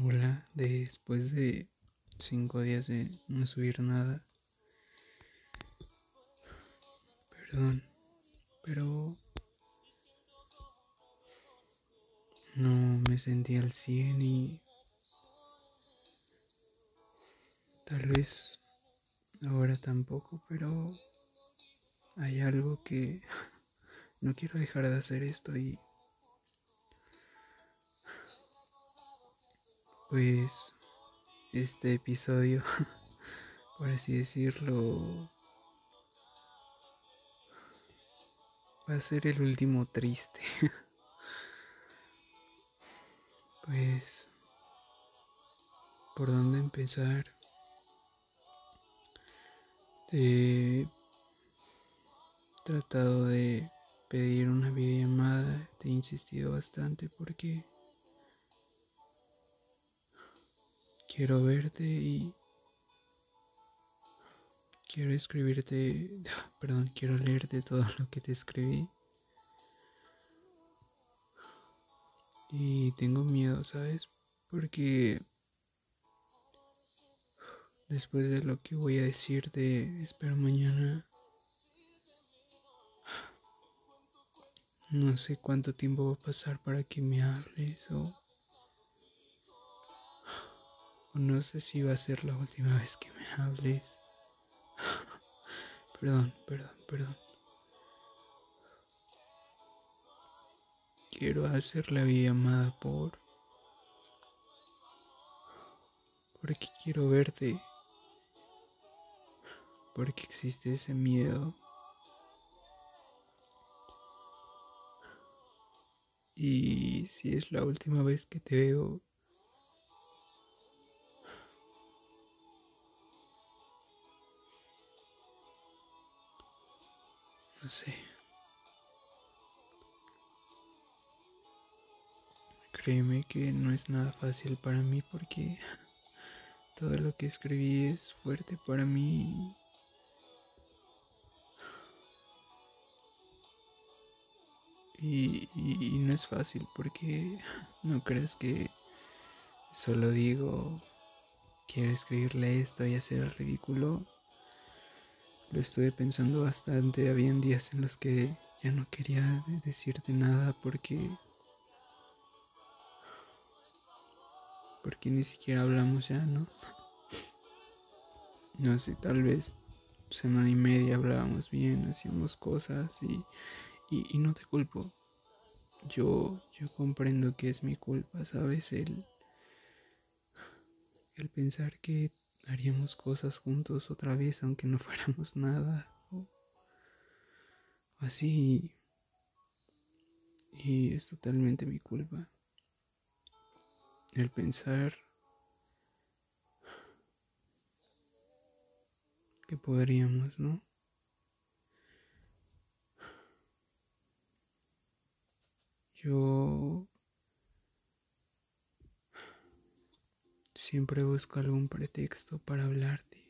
Hola, después de cinco días de no subir nada. Perdón, pero no me sentí al 100 y tal vez ahora tampoco, pero hay algo que no quiero dejar de hacer esto y pues este episodio, por así decirlo, va a ser el último triste. pues, ¿por dónde empezar? He tratado de pedir una videollamada, te he insistido bastante porque quiero verte y quiero escribirte, perdón, quiero leerte todo lo que te escribí. Y tengo miedo, ¿sabes? Porque después de lo que voy a decirte, espero mañana, no sé cuánto tiempo va a pasar para que me hables o no sé si va a ser la última vez que me hables. perdón, perdón, perdón. Quiero hacer la llamada por... Porque quiero verte. Porque existe ese miedo. Y si es la última vez que te veo, Sé. Créeme que no es nada fácil para mí porque todo lo que escribí es fuerte para mí. Y, y, no es fácil porque no crees que solo digo quiero escribirle esto y hacer el ridículo lo estuve pensando bastante. Habían días en los que ya no quería decirte nada porque. Porque ni siquiera hablamos ya, ¿no? No sé, tal vez semana y media hablábamos bien, hacíamos cosas y, y, no te culpo. Yo, yo comprendo que es mi culpa, ¿sabes? El, el pensar que haríamos cosas juntos otra vez aunque no fuéramos nada o así y es totalmente mi culpa el pensar que podríamos, ¿no? Yo Siempre busco algún pretexto para hablarte.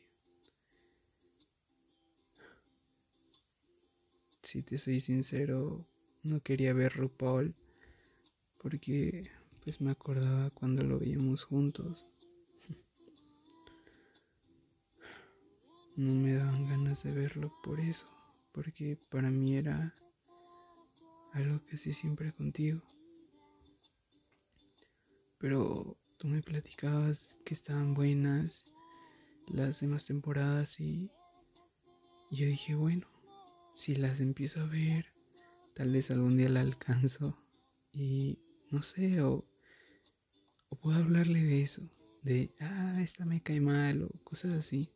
Si te soy sincero, no quería ver RuPaul porque pues me acordaba cuando lo veíamos juntos. No me daban ganas de verlo por eso, porque para mí era algo que sí siempre contigo. Pero tú me platicabas que estaban buenas las demás temporadas y yo dije, bueno, si las empiezo a ver, tal vez algún día la alcanzo y no sé, o, o puedo hablarle de eso, de, ah, esta me cae mal o cosas así.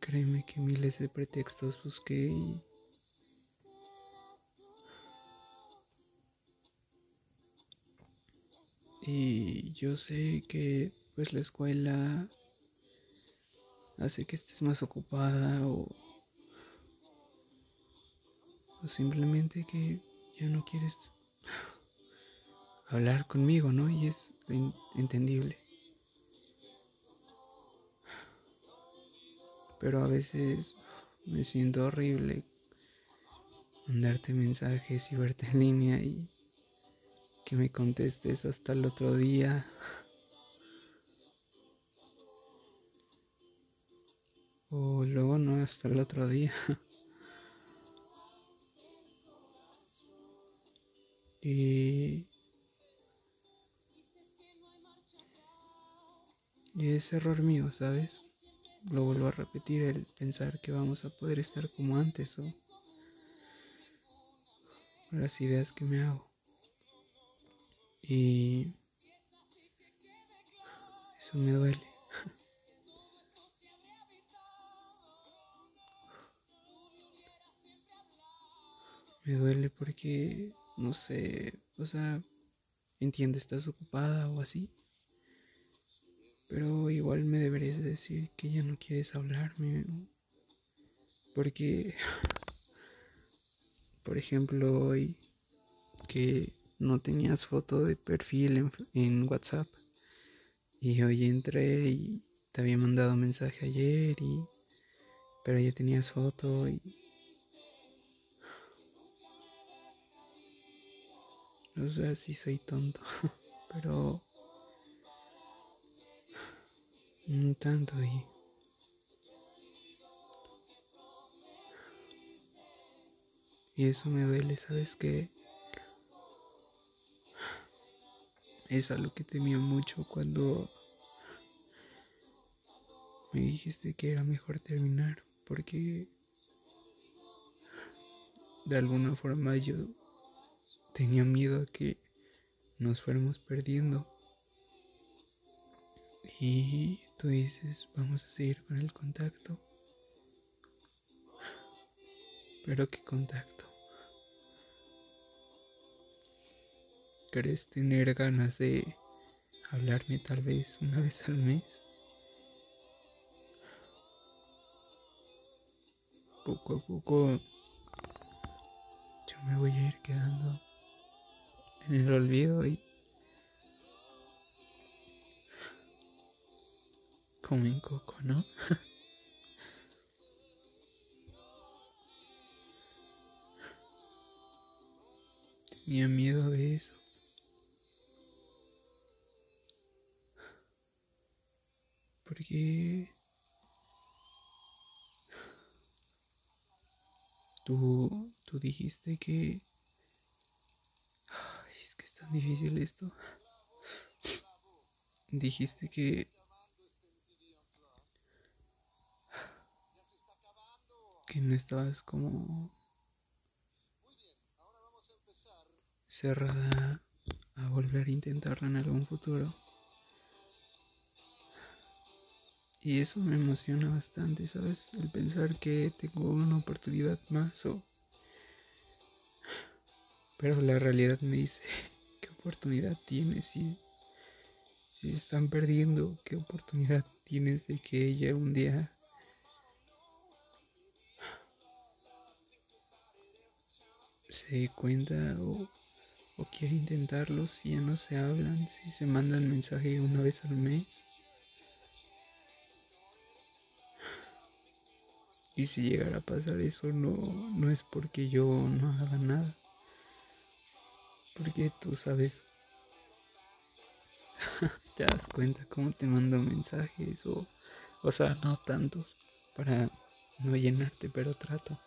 Créeme que miles de pretextos busqué y Y yo sé que pues la escuela hace que estés más ocupada o, o simplemente que ya no quieres hablar conmigo, ¿no? Y es entendible. Pero a veces me siento horrible mandarte mensajes y verte en línea y que me contestes hasta el otro día. O luego no hasta el otro día. Y, y es error mío, ¿sabes? Lo vuelvo a repetir, el pensar que vamos a poder estar como antes o las ideas que me hago. Y eso me duele. Me duele porque, no sé, o sea, entiendo, estás ocupada o así. Pero igual me deberías decir que ya no quieres hablarme. Porque, por ejemplo, hoy que no tenías foto de perfil en, en WhatsApp. Y hoy entré y te había mandado mensaje ayer y... Pero ya tenías foto y No sé si soy tonto, pero no tanto y y eso me duele, sabes que es algo que temía mucho cuando me dijiste que era mejor terminar porque de alguna forma yo Tenía miedo a que nos fuéramos perdiendo. Y tú dices, vamos a seguir con el contacto. Pero qué contacto. ¿Querés tener ganas de hablarme tal vez una vez al mes? Poco a poco yo me voy a ir quedando en el olvido y como en coco, ¿no? Tenía miedo de Porque tú, tú dijiste que difícil esto. Dijiste que que no estabas como cerrada a volver a intentarlo en algún futuro. Y eso me emociona bastante, ¿sabes? El pensar que tengo una oportunidad más o... Pero la realidad me dice oportunidad tienes si, si se están perdiendo? ¿Qué oportunidad tienes de que ella un día se dé cuenta o, o quiere intentarlo si ya no se hablan, si se mandan mensaje una vez al mes? Y si llegara a pasar eso, no, no es porque yo no haga nada. Porque tú sabes, te das cuenta cómo te mando mensajes o, o sea, no tantos para no llenarte, pero trato.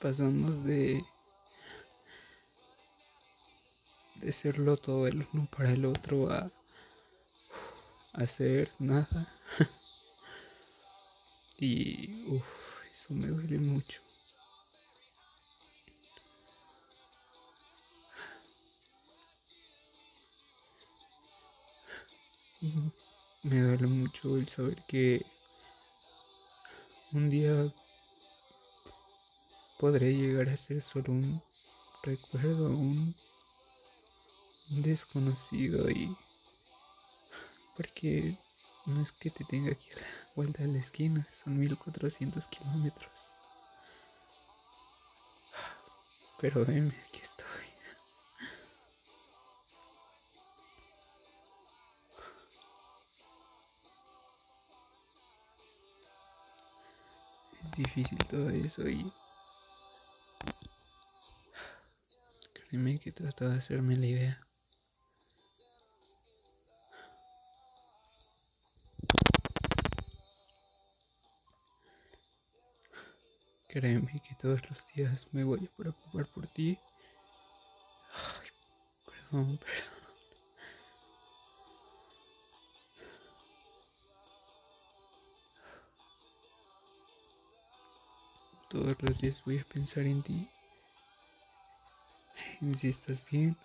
Pasamos de de serlo todo el uno para el otro a hacer nada. Y uff, eso me duele mucho. Me duele mucho el saber que un día podré llegar a ser solo un recuerdo, un desconocido y porque no es que te tenga aquí a la vuelta de la esquina, son 1400 kilómetros. Pero veme, aquí estoy. es difícil todo eso y créeme que trato de hacerme la idea. Créeme que todos los días me voy a preocupar por ti. Ay, perdón, perdón. Todos los días voy a pensar en ti. En si estás bien.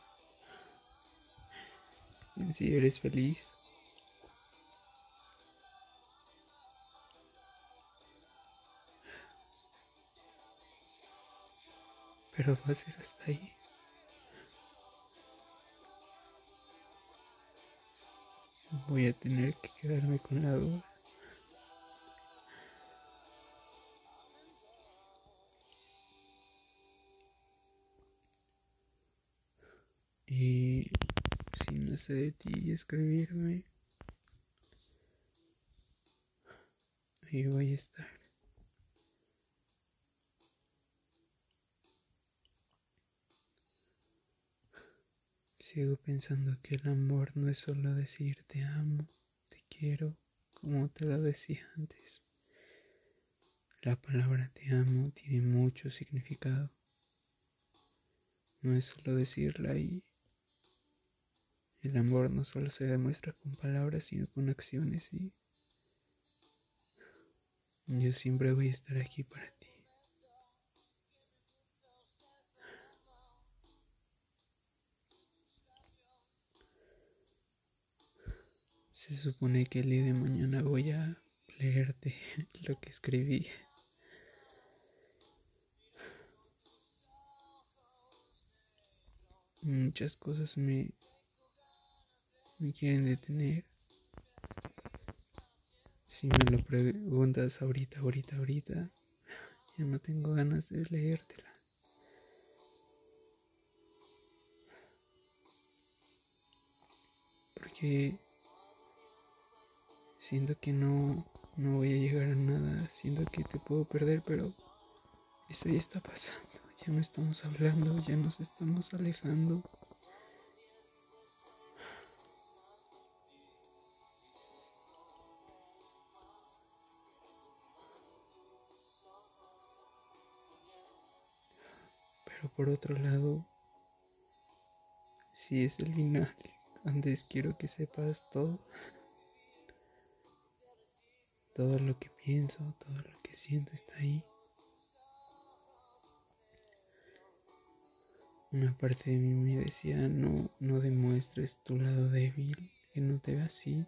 En si eres feliz. Pero va a ser hasta ahí. Voy a tener que quedarme con la duda. Y si no sé de ti escribirme, ahí voy a estar. Sigo pensando que el amor no es solo decir te amo, te quiero, como te lo decía antes. La palabra te amo tiene mucho significado. No es solo decirla y el amor no solo se demuestra con palabras, sino con acciones y yo siempre voy a estar aquí para ti. Se supone que el día de mañana voy a leerte lo que escribí. Muchas cosas me me quieren detener. Si me lo preguntas ahorita, ahorita, ahorita, ya no tengo ganas de leértela. Porque siento que no, no voy a llegar a nada, siento que te puedo perder, pero eso ya está pasando, ya no estamos hablando, ya nos estamos alejando. Pero por otro lado, si es el final, antes quiero que sepas todo. Todo lo que pienso, todo lo que siento está ahí. Una parte de mí me decía, no, no demuestres tu lado débil, que no te ve así.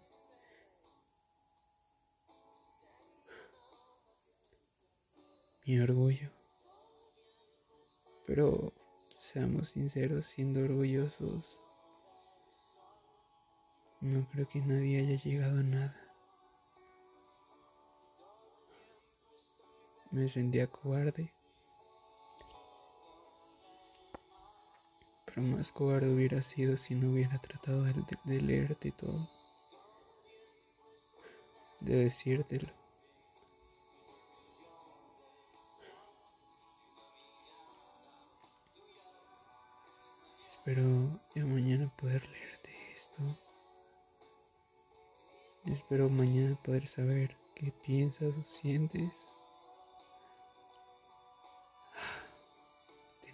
Mi orgullo. Pero seamos sinceros, siendo orgullosos, no creo que nadie haya llegado a nada. Me sentía cobarde. Pero más cobarde hubiera sido si no hubiera tratado de, de leerte todo. De decírtelo. Espero ya mañana poder leerte esto. Espero mañana poder saber qué piensas o sientes.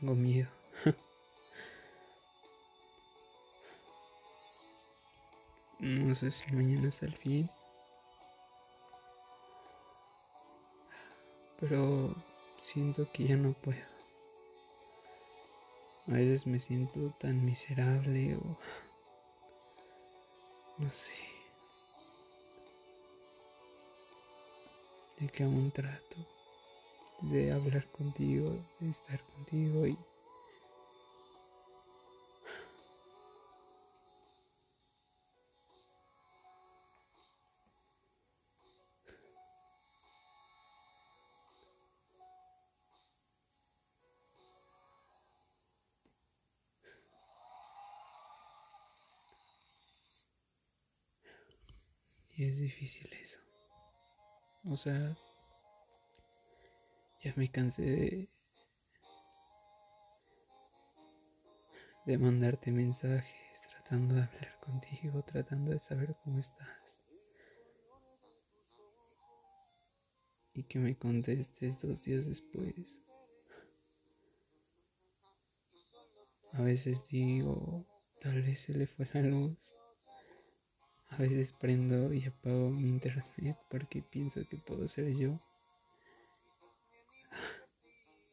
Tengo miedo. no sé si mañana es el fin. Pero siento que ya no puedo. A veces me siento tan miserable o no sé. De que aún trato de hablar contigo, de estar contigo y Y es difícil eso. O sea, Ya me cansé de, mandarte mensajes, tratando de hablar contigo, tratando de saber cómo estás. Y que me contestes dos días después. A veces digo, tal vez se le fue la luz. A veces prendo y apago mi internet porque pienso que puedo ser yo.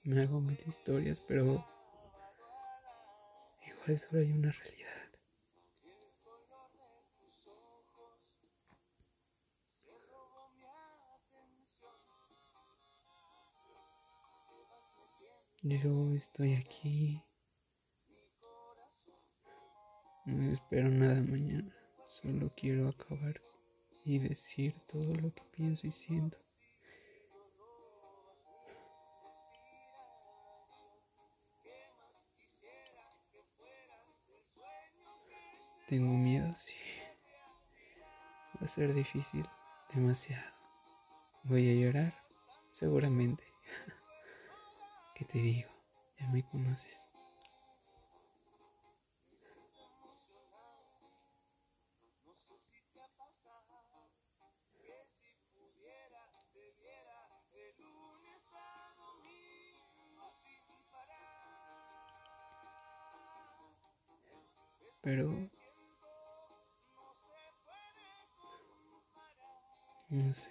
Me hago mil historias, pero igual solo hay una realidad. Yo estoy aquí. No espero nada mañana. Solo quiero acabar y decir todo lo que pienso y siento. Tengo miedo, sí. Va a ser difícil, demasiado. Voy a llorar, seguramente. ¿Qué te digo? Ya me conoces. No sé.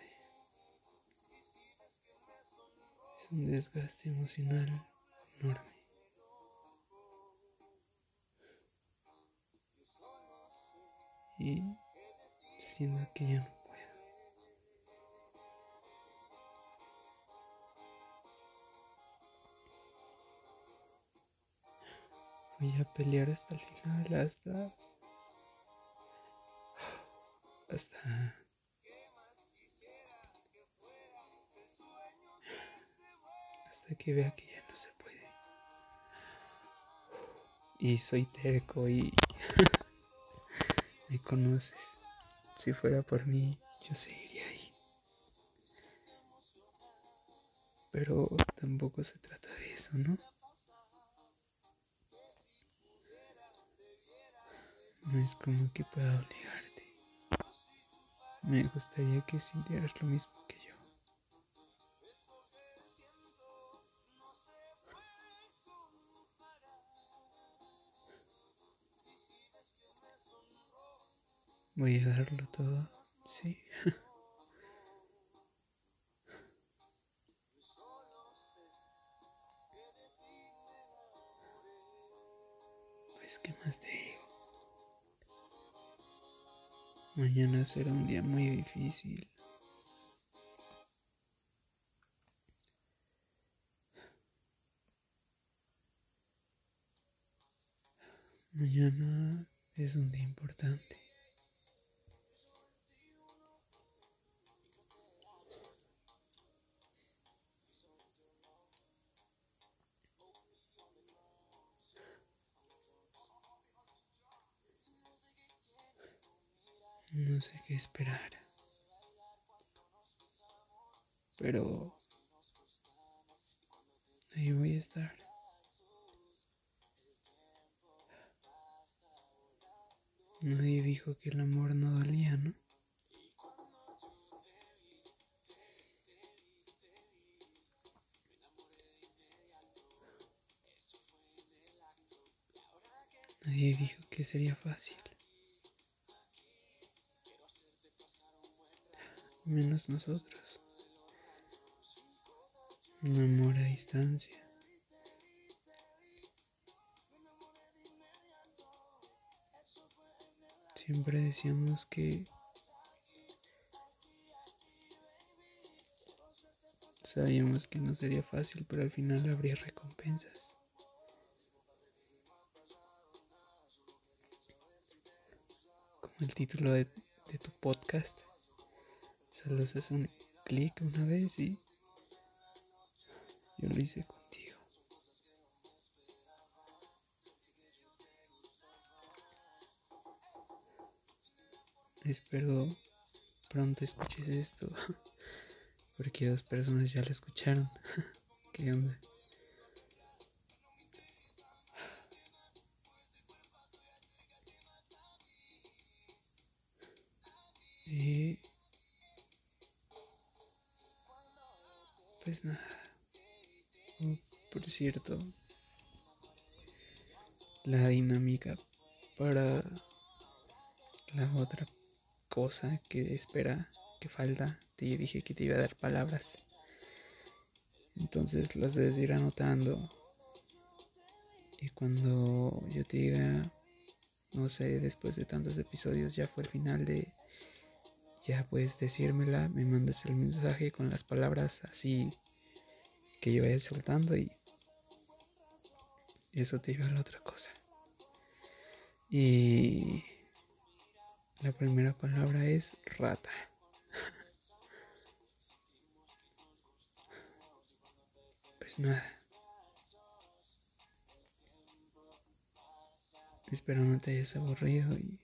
Es un desgaste emocional enorme. Y siento que ya no puedo. Voy a pelear hasta el final, hasta... hasta... que vea que ya no se puede. Y soy terco y... me conoces. Si fuera por mí, yo seguiría ahí. Pero tampoco se trata de eso, ¿no? No es como que pueda obligarte. Me gustaría que sintieras lo mismo Voy a darlo todo, sí. pues, ¿qué más te digo? Mañana será un día muy difícil. Mañana es un día importante. Sé qué esperar. Pero ahí voy a estar. Nadie dijo que el amor no dolía, ¿no? Nadie dijo que sería fácil. Menos nosotros. Un amor a distancia. Siempre decíamos que sabíamos que no sería fácil, pero al final habría recompensas. Como el título de, de tu podcast. Solo haces un clic una vez y yo lo hice contigo. Espero pronto escuches esto, porque dos personas ya lo escucharon. ¿Qué onda? Pues nada. Por cierto, la dinámica para la otra cosa que espera, que falta, te dije que te iba a dar palabras. Entonces las debes ir anotando. Y cuando yo te diga, no sé, después de tantos episodios, ya fue el final de, ya puedes decírmela, me mandas el mensaje con las palabras así que yo vaya soltando y eso te iba a la otra cosa. Y la primera palabra es rata. Pues nada. Espero no te hayas aburrido y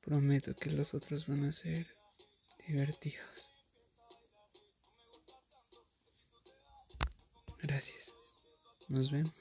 prometo que los otros van a ser divertidos. Gracias. Nos vemos.